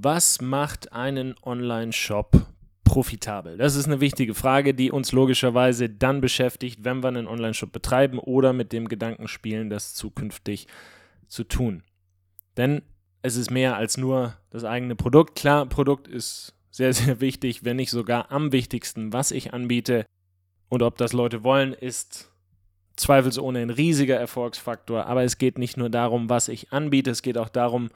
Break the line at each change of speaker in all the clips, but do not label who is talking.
Was macht einen Online-Shop profitabel? Das ist eine wichtige Frage, die uns logischerweise dann beschäftigt, wenn wir einen Online-Shop betreiben oder mit dem Gedanken spielen, das zukünftig zu tun. Denn es ist mehr als nur das eigene Produkt. Klar, Produkt ist sehr, sehr wichtig, wenn nicht sogar am wichtigsten, was ich anbiete. Und ob das Leute wollen, ist zweifelsohne ein riesiger Erfolgsfaktor. Aber es geht nicht nur darum, was ich anbiete, es geht auch darum,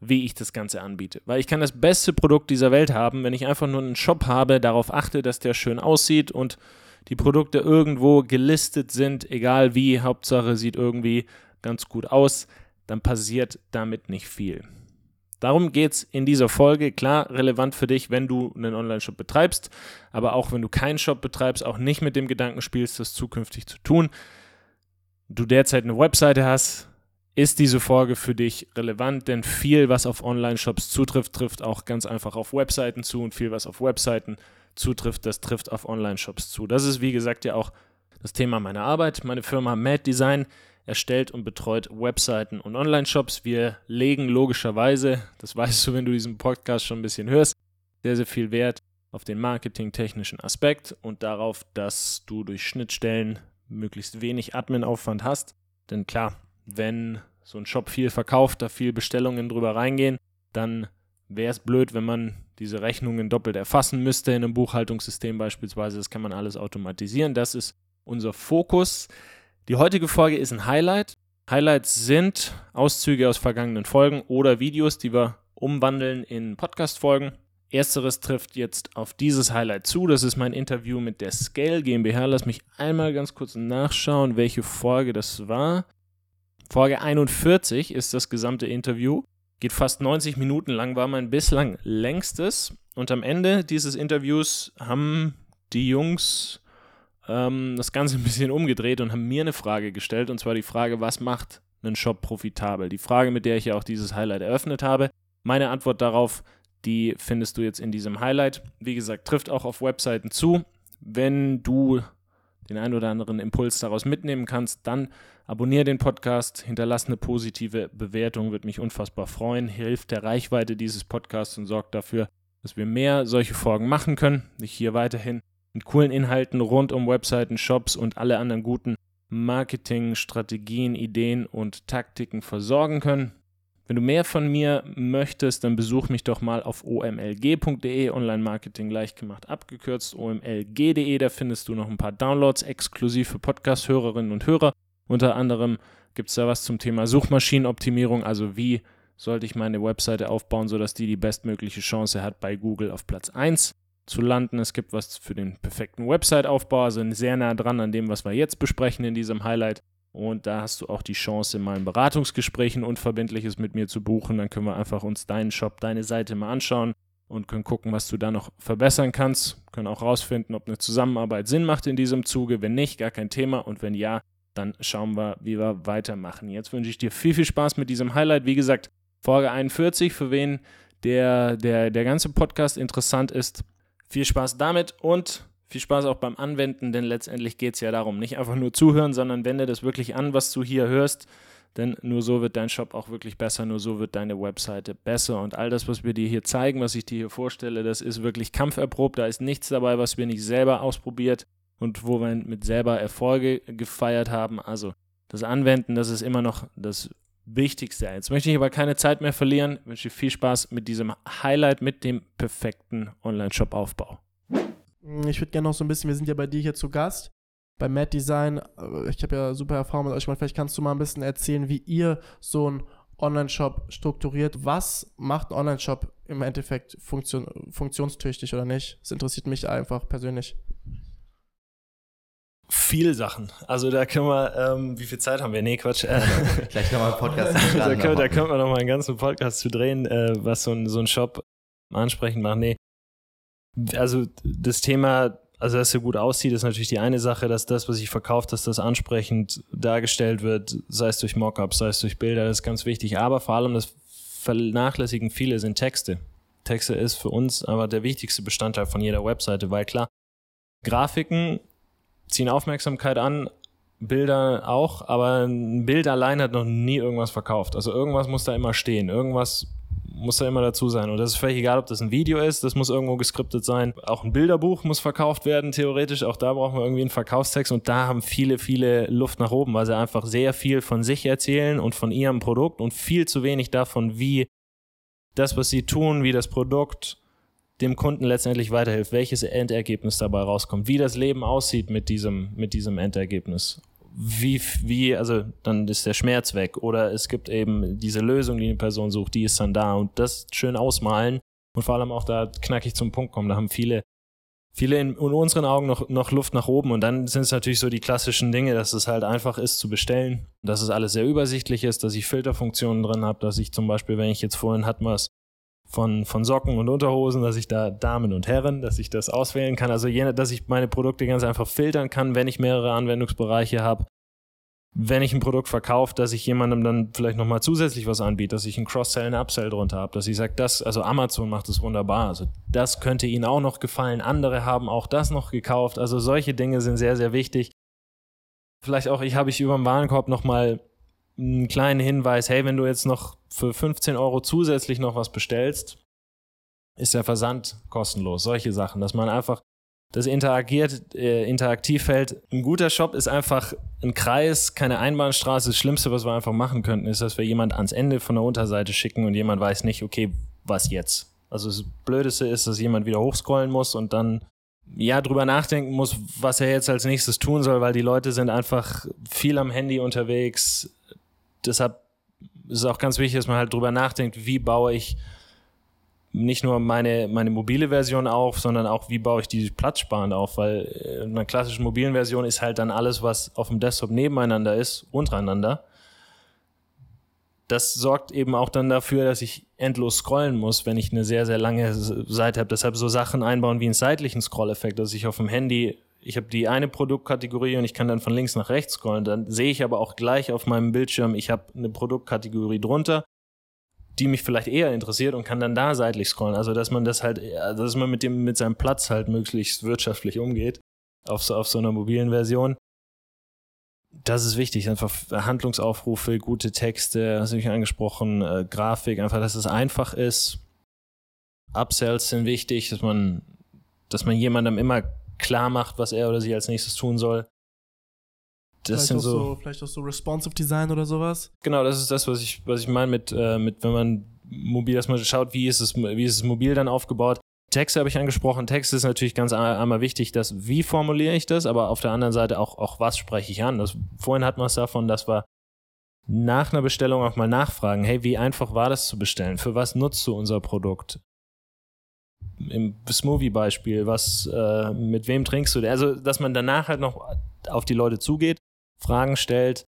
wie ich das Ganze anbiete. Weil ich kann das beste Produkt dieser Welt haben, wenn ich einfach nur einen Shop habe, darauf achte, dass der schön aussieht und die Produkte irgendwo gelistet sind, egal wie, Hauptsache sieht irgendwie ganz gut aus, dann passiert damit nicht viel. Darum geht es in dieser Folge. Klar, relevant für dich, wenn du einen Online-Shop betreibst, aber auch wenn du keinen Shop betreibst, auch nicht mit dem Gedanken spielst, das zukünftig zu tun. Du derzeit eine Webseite hast, ist diese Folge für dich relevant, denn viel, was auf Online-Shops zutrifft, trifft auch ganz einfach auf Webseiten zu und viel, was auf Webseiten zutrifft, das trifft auf Online-Shops zu. Das ist, wie gesagt, ja auch das Thema meiner Arbeit. Meine Firma Mad Design erstellt und betreut Webseiten und Online-Shops. Wir legen logischerweise, das weißt du, wenn du diesen Podcast schon ein bisschen hörst, sehr, sehr viel Wert auf den marketingtechnischen Aspekt und darauf, dass du durch Schnittstellen möglichst wenig Admin-Aufwand hast. Denn klar, wenn so ein Shop viel verkauft, da viel Bestellungen drüber reingehen, dann wäre es blöd, wenn man diese Rechnungen doppelt erfassen müsste in einem Buchhaltungssystem beispielsweise. Das kann man alles automatisieren. Das ist unser Fokus. Die heutige Folge ist ein Highlight. Highlights sind Auszüge aus vergangenen Folgen oder Videos, die wir umwandeln in Podcast-Folgen. Ersteres trifft jetzt auf dieses Highlight zu. Das ist mein Interview mit der Scale GmbH. Lass mich einmal ganz kurz nachschauen, welche Folge das war. Folge 41 ist das gesamte Interview. Geht fast 90 Minuten lang, war mein bislang längstes. Und am Ende dieses Interviews haben die Jungs ähm, das Ganze ein bisschen umgedreht und haben mir eine Frage gestellt. Und zwar die Frage, was macht einen Shop profitabel? Die Frage, mit der ich ja auch dieses Highlight eröffnet habe. Meine Antwort darauf, die findest du jetzt in diesem Highlight. Wie gesagt, trifft auch auf Webseiten zu. Wenn du den ein oder anderen Impuls daraus mitnehmen kannst, dann abonniere den Podcast, hinterlass eine positive Bewertung, würde mich unfassbar freuen, hilft der Reichweite dieses Podcasts und sorgt dafür, dass wir mehr solche Folgen machen können, dich hier weiterhin mit coolen Inhalten rund um Webseiten, Shops und alle anderen guten Marketing, Strategien, Ideen und Taktiken versorgen können. Wenn du mehr von mir möchtest, dann besuch mich doch mal auf omlg.de, Online-Marketing leicht gemacht abgekürzt, omlg.de, da findest du noch ein paar Downloads exklusiv für Podcast-Hörerinnen und Hörer. Unter anderem gibt es da was zum Thema Suchmaschinenoptimierung, also wie sollte ich meine Webseite aufbauen, sodass die die bestmögliche Chance hat, bei Google auf Platz 1 zu landen. Es gibt was für den perfekten Website-Aufbau, also sehr nah dran an dem, was wir jetzt besprechen in diesem Highlight. Und da hast du auch die Chance, mal ein Beratungsgespräch, ein unverbindliches mit mir zu buchen. Dann können wir einfach uns deinen Shop, deine Seite mal anschauen und können gucken, was du da noch verbessern kannst. Können auch rausfinden, ob eine Zusammenarbeit Sinn macht in diesem Zuge. Wenn nicht, gar kein Thema. Und wenn ja, dann schauen wir, wie wir weitermachen. Jetzt wünsche ich dir viel, viel Spaß mit diesem Highlight. Wie gesagt, Folge 41, für wen der, der, der ganze Podcast interessant ist. Viel Spaß damit und viel Spaß auch beim Anwenden, denn letztendlich geht es ja darum, nicht einfach nur zuhören, sondern wende das wirklich an, was du hier hörst. Denn nur so wird dein Shop auch wirklich besser, nur so wird deine Webseite besser. Und all das, was wir dir hier zeigen, was ich dir hier vorstelle, das ist wirklich kampferprobt. Da ist nichts dabei, was wir nicht selber ausprobiert und wo wir mit selber Erfolge gefeiert haben. Also das Anwenden, das ist immer noch das Wichtigste. Jetzt möchte ich aber keine Zeit mehr verlieren. Ich wünsche viel Spaß mit diesem Highlight, mit dem perfekten Online-Shop-Aufbau.
Ich würde gerne noch so ein bisschen, wir sind ja bei dir hier zu Gast, bei Mad Design. Äh, ich habe ja super Erfahrung mit euch. Vielleicht kannst du mal ein bisschen erzählen, wie ihr so einen Online-Shop strukturiert. Was macht ein Online-Shop im Endeffekt funktion funktionstüchtig oder nicht? Das interessiert mich einfach persönlich.
Viel Sachen. Also da können wir, ähm, wie viel Zeit haben wir? Nee, Quatsch. Äh,
Gleich nochmal einen Podcast.
da, können, da können wir nochmal einen ganzen Podcast zu drehen, äh, was so ein, so ein Shop ansprechend macht. Nee, also das Thema, also dass er gut aussieht, ist natürlich die eine Sache, dass das, was ich verkaufe, dass das ansprechend dargestellt wird, sei es durch Mockups, sei es durch Bilder, das ist ganz wichtig. Aber vor allem das vernachlässigen viele sind Texte. Texte ist für uns aber der wichtigste Bestandteil von jeder Webseite, weil klar, Grafiken ziehen Aufmerksamkeit an, Bilder auch, aber ein Bild allein hat noch nie irgendwas verkauft. Also irgendwas muss da immer stehen, irgendwas muss da immer dazu sein. Und das ist völlig egal, ob das ein Video ist, das muss irgendwo geskriptet sein. Auch ein Bilderbuch muss verkauft werden, theoretisch. Auch da brauchen wir irgendwie einen Verkaufstext. Und da haben viele, viele Luft nach oben, weil sie einfach sehr viel von sich erzählen und von ihrem Produkt und viel zu wenig davon, wie das, was sie tun, wie das Produkt dem Kunden letztendlich weiterhilft, welches Endergebnis dabei rauskommt, wie das Leben aussieht mit diesem, mit diesem Endergebnis. Wie, wie, also dann ist der Schmerz weg oder es gibt eben diese Lösung, die eine Person sucht, die ist dann da und das schön ausmalen und vor allem auch da knackig zum Punkt kommen. Da haben viele, viele in, in unseren Augen noch, noch Luft nach oben und dann sind es natürlich so die klassischen Dinge, dass es halt einfach ist zu bestellen, dass es alles sehr übersichtlich ist, dass ich Filterfunktionen drin habe, dass ich zum Beispiel, wenn ich jetzt vorhin wir es, von, von Socken und Unterhosen, dass ich da Damen und Herren, dass ich das auswählen kann. Also je, dass ich meine Produkte ganz einfach filtern kann, wenn ich mehrere Anwendungsbereiche habe. Wenn ich ein Produkt verkaufe, dass ich jemandem dann vielleicht nochmal zusätzlich was anbiete, dass ich ein Cross-Sell, ein Upsell drunter habe, dass ich sage, das, also Amazon macht es wunderbar. Also das könnte Ihnen auch noch gefallen. Andere haben auch das noch gekauft. Also solche Dinge sind sehr, sehr wichtig. Vielleicht auch, ich habe ich über dem Warenkorb nochmal einen kleinen Hinweis, hey, wenn du jetzt noch für 15 Euro zusätzlich noch was bestellst, ist der Versand kostenlos. Solche Sachen, dass man einfach das interagiert, äh, interaktiv hält. Ein guter Shop ist einfach ein Kreis, keine Einbahnstraße. Das Schlimmste, was wir einfach machen könnten, ist, dass wir jemand ans Ende von der Unterseite schicken und jemand weiß nicht, okay, was jetzt? Also das Blödeste ist, dass jemand wieder hochscrollen muss und dann ja drüber nachdenken muss, was er jetzt als nächstes tun soll, weil die Leute sind einfach viel am Handy unterwegs. Deshalb ist es auch ganz wichtig, dass man halt drüber nachdenkt, wie baue ich nicht nur meine, meine mobile Version auf, sondern auch, wie baue ich die platzsparend auf, weil äh, in einer klassischen mobilen Version ist halt dann alles, was auf dem Desktop nebeneinander ist, untereinander. Das sorgt eben auch dann dafür, dass ich endlos scrollen muss, wenn ich eine sehr, sehr lange Seite habe. Deshalb so Sachen einbauen wie einen seitlichen Scroll-Effekt, dass ich auf dem Handy ich habe die eine Produktkategorie und ich kann dann von links nach rechts scrollen. Dann sehe ich aber auch gleich auf meinem Bildschirm, ich habe eine Produktkategorie drunter, die mich vielleicht eher interessiert und kann dann da seitlich scrollen. Also dass man das halt, dass man mit dem mit seinem Platz halt möglichst wirtschaftlich umgeht auf so, auf so einer mobilen Version. Das ist wichtig, einfach Handlungsaufrufe, gute Texte, hast du mich angesprochen, äh, Grafik, einfach, dass es einfach ist. Upsells sind wichtig, dass man, dass man jemandem immer klar macht, was er oder sie als nächstes tun soll.
Das vielleicht sind so, so, Vielleicht auch so responsive Design oder sowas.
Genau, das ist das, was ich, was ich meine mit, äh, mit, wenn man mobil erstmal schaut, wie ist es, wie ist es mobil dann aufgebaut. Texte habe ich angesprochen. Text ist natürlich ganz einmal wichtig, dass wie formuliere ich das, aber auf der anderen Seite auch, auch was spreche ich an. Das, vorhin hatten wir es davon, dass wir nach einer Bestellung auch mal nachfragen, hey, wie einfach war das zu bestellen? Für was nutzt du unser Produkt? Im Smoothie-Beispiel, was, äh, mit wem trinkst du? Also, dass man danach halt noch auf die Leute zugeht, Fragen stellt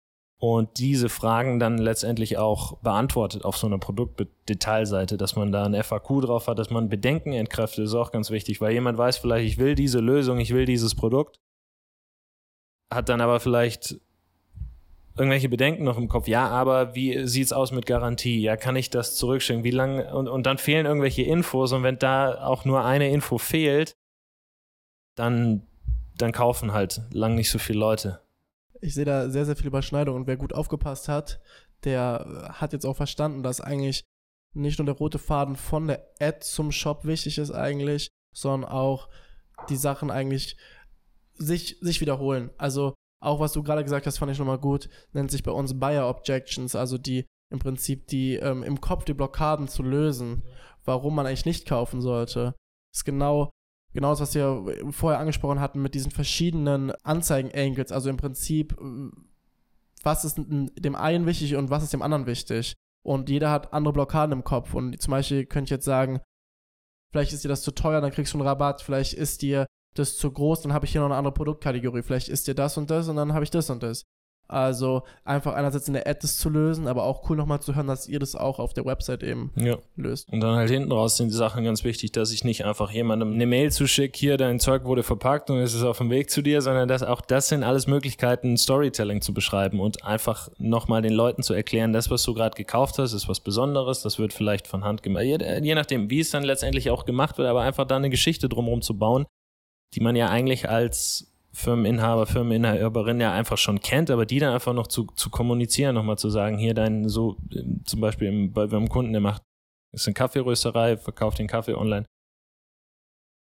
und diese Fragen dann letztendlich auch beantwortet auf so einer Produktdetailseite, dass man da ein FAQ drauf hat, dass man Bedenken entkräftet, ist auch ganz wichtig, weil jemand weiß vielleicht, ich will diese Lösung, ich will dieses Produkt, hat dann aber vielleicht irgendwelche Bedenken noch im Kopf. Ja, aber wie sieht's aus mit Garantie? Ja, kann ich das zurückschicken? Wie lange? Und, und dann fehlen irgendwelche Infos und wenn da auch nur eine Info fehlt, dann, dann kaufen halt lang nicht so viele Leute.
Ich sehe da sehr, sehr viel Überschneidung und wer gut aufgepasst hat, der hat jetzt auch verstanden, dass eigentlich nicht nur der rote Faden von der Ad zum Shop wichtig ist eigentlich, sondern auch die Sachen eigentlich sich, sich wiederholen. Also auch was du gerade gesagt hast, fand ich nochmal gut, nennt sich bei uns Buyer Objections, also die im Prinzip die ähm, im Kopf die Blockaden zu lösen, warum man eigentlich nicht kaufen sollte. Das ist genau, genau das, was wir vorher angesprochen hatten mit diesen verschiedenen Anzeigen-Angles, also im Prinzip, was ist dem einen wichtig und was ist dem anderen wichtig. Und jeder hat andere Blockaden im Kopf. Und zum Beispiel könnte ich jetzt sagen, vielleicht ist dir das zu teuer, dann kriegst du einen Rabatt, vielleicht ist dir das ist zu groß, dann habe ich hier noch eine andere Produktkategorie. Vielleicht ist dir das und das und dann habe ich das und das. Also einfach einerseits in der Ad das zu lösen, aber auch cool nochmal zu hören, dass ihr das auch auf der Website eben ja. löst.
Und dann halt hinten raus sind die Sachen ganz wichtig, dass ich nicht einfach jemandem eine Mail zuschicke, hier dein Zeug wurde verpackt und es ist auf dem Weg zu dir, sondern dass auch das sind alles Möglichkeiten, Storytelling zu beschreiben und einfach nochmal den Leuten zu erklären, das, was du gerade gekauft hast, ist was Besonderes, das wird vielleicht von Hand gemacht, je, je nachdem, wie es dann letztendlich auch gemacht wird, aber einfach da eine Geschichte drumherum zu bauen, die man ja eigentlich als Firmeninhaber, Firmeninhaberin ja einfach schon kennt, aber die dann einfach noch zu, zu kommunizieren, nochmal zu sagen, hier dein, so zum Beispiel im, bei, beim Kunden, der macht ist eine Kaffeerösterei, verkauft den Kaffee online.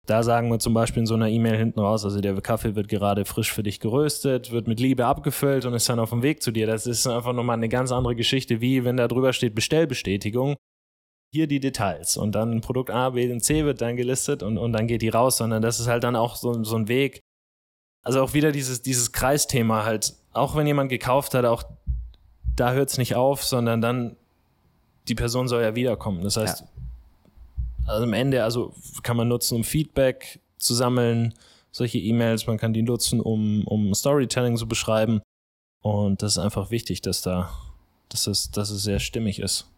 Da sagen wir zum Beispiel in so einer E-Mail hinten raus, also der Kaffee wird gerade frisch für dich geröstet, wird mit Liebe abgefüllt und ist dann auf dem Weg zu dir. Das ist einfach nochmal eine ganz andere Geschichte, wie wenn da drüber steht Bestellbestätigung. Hier die Details und dann Produkt A, B und C wird dann gelistet und, und dann geht die raus, sondern das ist halt dann auch so, so ein Weg. Also auch wieder dieses, dieses Kreisthema halt, auch wenn jemand gekauft hat, auch da hört es nicht auf, sondern dann die Person soll ja wiederkommen. Das heißt, ja. also am Ende, also kann man nutzen, um Feedback zu sammeln, solche E-Mails, man kann die nutzen, um, um Storytelling zu beschreiben. Und das ist einfach wichtig, dass da, dass es, dass es sehr stimmig ist.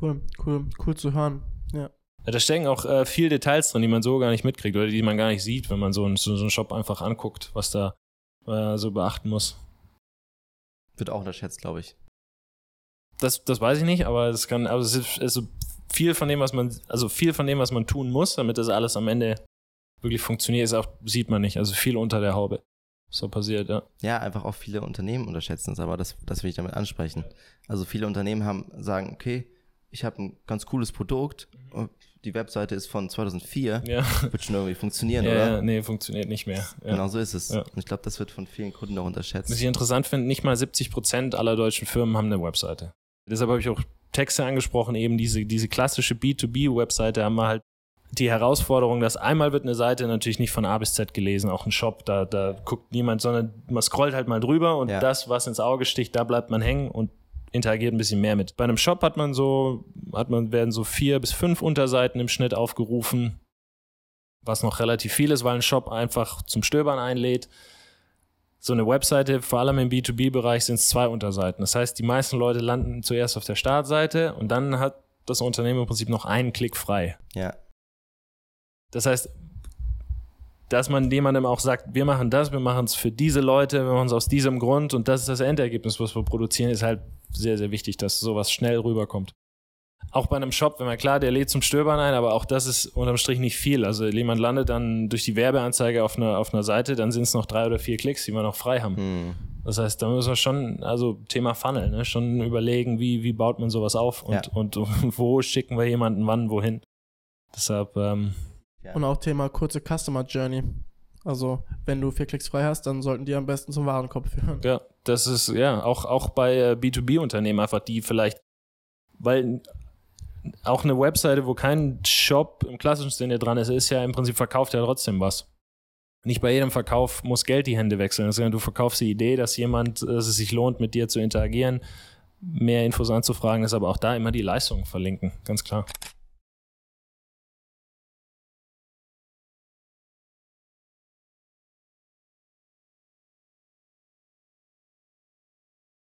Cool, cool, cool zu hören. Ja.
ja da stecken auch äh, viele Details drin, die man so gar nicht mitkriegt oder die man gar nicht sieht, wenn man so, einen, so einen Shop einfach anguckt, was da äh, so beachten muss.
Wird auch unterschätzt, glaube ich.
Das, das weiß ich nicht, aber es kann, also es ist, viel von dem, was man, also viel von dem, was man tun muss, damit das alles am Ende wirklich funktioniert, ist auch, sieht man nicht. Also viel unter der Haube. So passiert, ja.
Ja, einfach auch viele Unternehmen unterschätzen es, aber das, das will ich damit ansprechen. Also viele Unternehmen haben, sagen, okay, ich habe ein ganz cooles Produkt, die Webseite ist von 2004, ja. wird schon irgendwie funktionieren,
ja,
oder?
Ja, nee, funktioniert nicht mehr.
Ja. Genau so ist es. Und ich glaube, das wird von vielen Kunden auch unterschätzt.
Was ich interessant finde, nicht mal 70 Prozent aller deutschen Firmen haben eine Webseite. Deshalb habe ich auch Texte angesprochen, eben diese, diese klassische B2B-Webseite haben wir halt die Herausforderung, dass einmal wird eine Seite natürlich nicht von A bis Z gelesen, auch ein Shop, da, da guckt niemand, sondern man scrollt halt mal drüber und das, was ins Auge sticht, da bleibt man hängen und interagiert ein bisschen mehr mit. Bei einem Shop hat man so, hat man, werden so vier bis fünf Unterseiten im Schnitt aufgerufen, was noch relativ viel ist, weil ein Shop einfach zum Stöbern einlädt. So eine Webseite, vor allem im B2B-Bereich, sind es zwei Unterseiten. Das heißt, die meisten Leute landen zuerst auf der Startseite und dann hat das Unternehmen im Prinzip noch einen Klick frei.
Ja.
Das heißt, dass man jemandem auch sagt, wir machen das, wir machen es für diese Leute, wir machen es aus diesem Grund und das ist das Endergebnis, was wir produzieren, ist halt sehr, sehr wichtig, dass sowas schnell rüberkommt. Auch bei einem Shop, wenn man klar, der lädt zum Stöbern ein, aber auch das ist unterm Strich nicht viel. Also jemand landet dann durch die Werbeanzeige auf einer, auf einer Seite, dann sind es noch drei oder vier Klicks, die wir noch frei haben. Hm. Das heißt, da müssen wir schon, also Thema Funnel, ne, schon überlegen, wie, wie baut man sowas auf und, ja. und, und wo schicken wir jemanden wann, wohin. Deshalb, ähm,
ja. Und auch Thema kurze Customer Journey. Also, wenn du vier Klicks frei hast, dann sollten die am besten zum Warenkorb führen.
Ja, das ist, ja, auch, auch bei äh, B2B-Unternehmen einfach, die vielleicht, weil auch eine Webseite, wo kein Shop im klassischen Sinne dran ist, ist ja im Prinzip verkauft ja trotzdem was. Nicht bei jedem Verkauf muss Geld die Hände wechseln. du verkaufst die Idee, dass jemand, dass es sich lohnt, mit dir zu interagieren, mehr Infos anzufragen, ist aber auch da immer die Leistung verlinken, ganz klar.